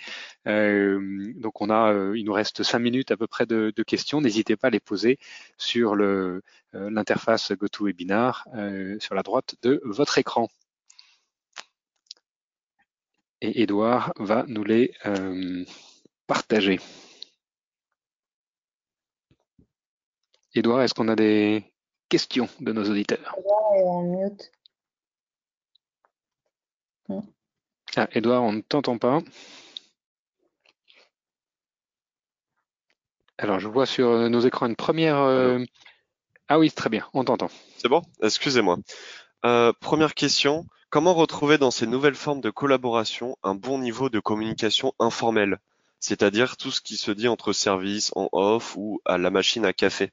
donc on a, il nous reste cinq minutes à peu près de, de questions. N'hésitez pas à les poser sur l'interface GoToWebinar sur la droite de votre écran. Et Edouard va nous les partager. Edouard, est-ce qu'on a des questions de nos auditeurs? Hmm. Ah, Edouard, on ne t'entend pas. Alors, je vois sur nos écrans une première. Euh, ah oui, très bien, on t'entend. C'est bon? Excusez-moi. Euh, première question. comment retrouver dans ces nouvelles formes de collaboration un bon niveau de communication informelle, c'est-à-dire tout ce qui se dit entre services, en off ou à la machine à café?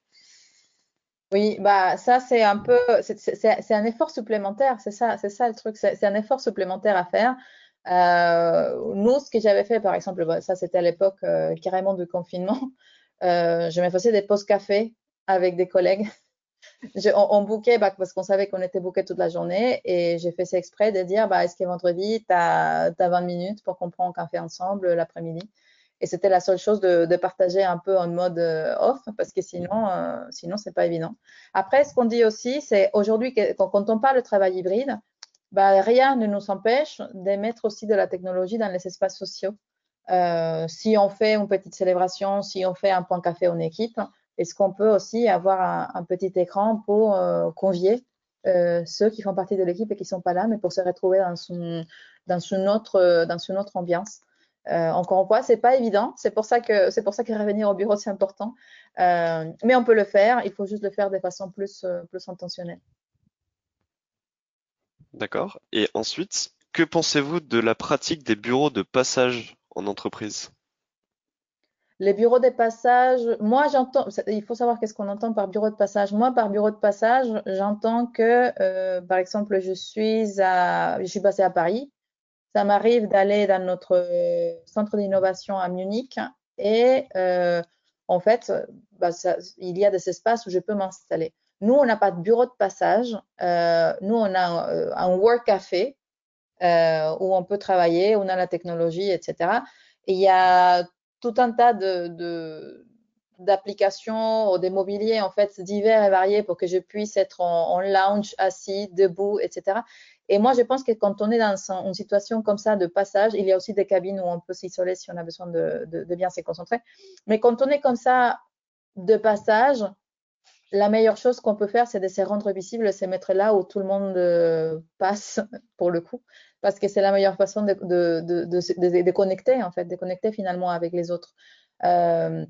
Oui, bah ça c'est un peu, c'est un effort supplémentaire, c'est ça, c'est ça le truc, c'est un effort supplémentaire à faire. Euh, nous, ce que j'avais fait, par exemple, bah, ça c'était à l'époque euh, carrément du confinement, (laughs) euh, je me des pauses café avec des collègues. (laughs) Je, on, on bouquait bah, parce qu'on savait qu'on était bouqué toute la journée et j'ai fait ça exprès de dire bah, est-ce que vendredi, tu as, 20 minutes pour qu'on prenne un café ensemble l'après-midi? Et c'était la seule chose de, partager un peu en mode euh, off parce que sinon, euh, sinon c'est pas évident. Après, ce qu'on dit aussi, c'est aujourd'hui quand, quand on parle de travail hybride, bah, rien ne nous empêche d'émettre aussi de la technologie dans les espaces sociaux. Euh, si on fait une petite célébration, si on fait un point café en équipe, est-ce qu'on peut aussi avoir un, petit écran pour euh, convier ceux qui font partie de l'équipe et qui sont pas là, mais pour se retrouver dans une autre ambiance? Euh, encore une fois, c'est pas évident. C'est pour ça que c'est pour ça que revenir au bureau c'est important. Euh, mais on peut le faire. Il faut juste le faire de façon plus plus intentionnelle. D'accord. Et ensuite, que pensez-vous de la pratique des bureaux de passage en entreprise? Les bureaux de passage, moi j'entends, il faut savoir qu'est-ce qu'on entend par bureau de passage. Moi, par bureau de passage, j'entends que, euh, par exemple, je suis à, je suis passée à Paris. Ça m'arrive d'aller dans notre centre d'innovation à Munich et euh, en fait, bah, il y a des espaces où je peux m'installer. Nous, on n'a pas de bureau de passage. Euh, nous, on a un, euh, work café euh, où on peut travailler, on a la technologie, etc. Et il y a tout un tas d'applications ou des mobiliers en fait divers et variés pour que je puisse être en, en lounge, assis, debout, etc. Et moi, je pense que quand on est dans une situation comme ça de passage, il y a aussi des cabines où on peut s'isoler si on a besoin de, bien se concentrer. Mais quand on est comme ça de passage, la meilleure chose qu'on peut faire, c'est de se rendre visible, c'est mettre là où tout le monde euh, passe, pour le coup, parce que c'est la meilleure façon de, de, de, de, connecter, en fait, de connecter finalement avec les autres. Euh,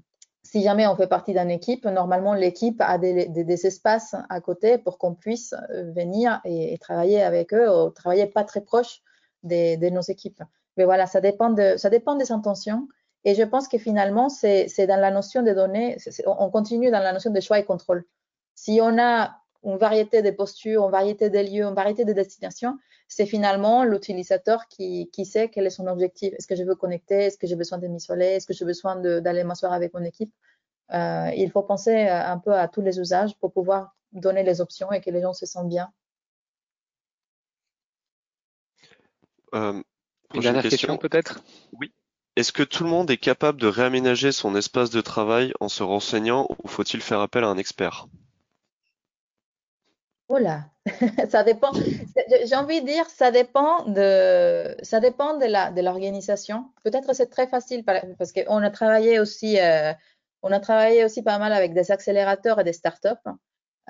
si jamais on fait partie d'une équipe, normalement, l'équipe a des, espaces à côté pour qu'on puisse euh, venir et, travailler avec eux, ou travailler pas très proche de, nos équipes. Mais voilà, ça dépend, de, ça dépend des intentions. Et je pense que finalement, c'est dans la notion des données, on continue dans la notion de choix et contrôle. Si on a une variété de postures, une variété de lieux, une variété de destinations, c'est finalement l'utilisateur qui, qui, sait quel est son objectif. Est-ce que je veux connecter? Est-ce que j'ai besoin de m'isoler? Est-ce que j'ai besoin d'aller m'asseoir avec mon équipe? Euh, Il faut penser un peu à tous les usages pour pouvoir donner les options et que les gens se sentent bien. Euh, Une dernière question, question peut-être? Oui. Est-ce que tout le monde est capable de réaménager son espace de travail en se renseignant ou faut-il faire appel à un expert? Oh là, (laughs) ça dépend. J'ai envie de dire, ça dépend de, ça dépend de la de l'organisation. Peut-être c'est très facile parce qu'on a travaillé aussi, euh, on a travaillé aussi pas mal avec des accélérateurs et des startups.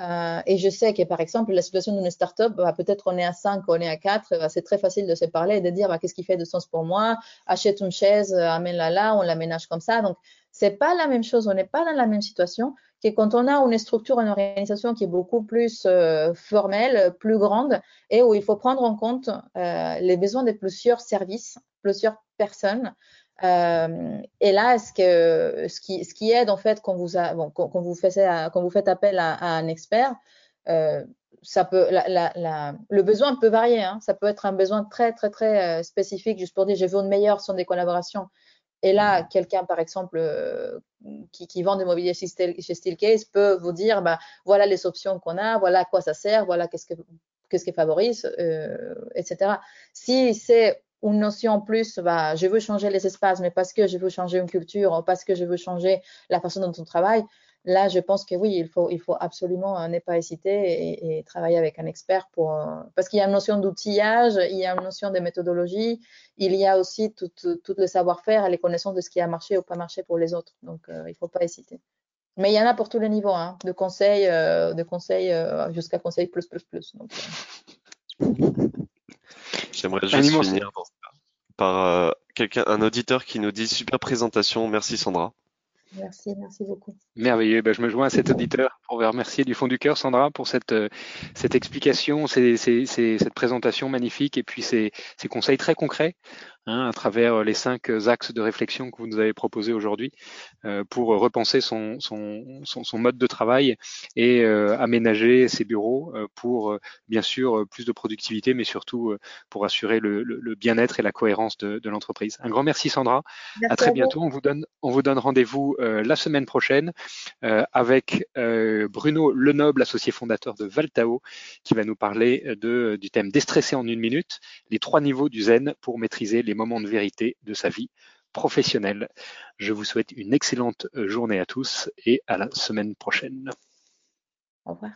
Euh, et je sais que, par exemple, la situation d'une startup, bah, peut-être on est à 5, on est à 4, bah, c'est très facile de se parler et de dire bah, qu'est-ce qui fait de sens pour moi, achète une chaise, euh, amène-la là, on l'aménage comme ça. Donc, c'est pas la même chose, on n'est pas dans la même situation quand on a une structure, une organisation qui est beaucoup plus euh, formelle, plus grande et où il faut prendre en compte euh, les besoins de plusieurs services, plusieurs personnes euh, et là, ce, qui, aide en fait quand vous, faites, appel à, un expert, le besoin peut varier. Hein. Ça peut être un besoin très très très spécifique, juste pour dire j'ai vu une meilleure son des collaborations. Et là, quelqu'un, par exemple, euh, qui, qui, vend des mobiliers chez, Steelcase peut vous dire, bah, voilà les options qu'on a, voilà à quoi ça sert, voilà qu'est-ce que qu'est-ce qui favorise, euh, etc. Si c'est une notion plus, bah, je veux changer les espaces, mais parce que je veux changer une culture, parce que je veux changer la façon dont on travaille, là, je pense que oui, il faut, il faut absolument euh, ne pas hésiter et, et, travailler avec un expert pour, euh, parce qu'il y a une notion d'outillage, il y a une notion de méthodologie, il y a aussi tout, tout, le savoir-faire et les connaissances de ce qui a marché ou pas marché pour les autres. Donc, euh, il ne faut pas hésiter. Mais il y en a pour tous les niveaux, hein, de conseils, euh, de conseils euh, jusqu'à conseils plus, plus, plus. Donc, J'aimerais juste finir par euh, quelqu'un, un auditeur qui nous dit super présentation, merci Sandra. Merci, merci beaucoup. Merveilleux. Ben, je me joins à cet auditeur pour remercier du fond du cœur, Sandra, pour cette, euh, cette explication, cette présentation magnifique et puis ces conseils très concrets Hein, à travers les cinq axes de réflexion que vous nous avez proposés aujourd'hui euh, pour repenser son, son, son, mode de travail et euh, aménager ses bureaux euh, pour bien sûr plus de productivité, mais surtout pour assurer le, le, bien-être et la cohérence de, de l'entreprise. Un grand merci Sandra. à très bientôt. On vous donne, on vous donne rendez-vous la semaine prochaine avec Bruno Lenoble, associé fondateur de Valtao, qui va nous parler de, du thème déstressé en une minute, les trois niveaux du zen pour maîtriser les moments de vérité de sa vie professionnelle. Je vous souhaite une excellente journée à tous et à la semaine prochaine. Au revoir.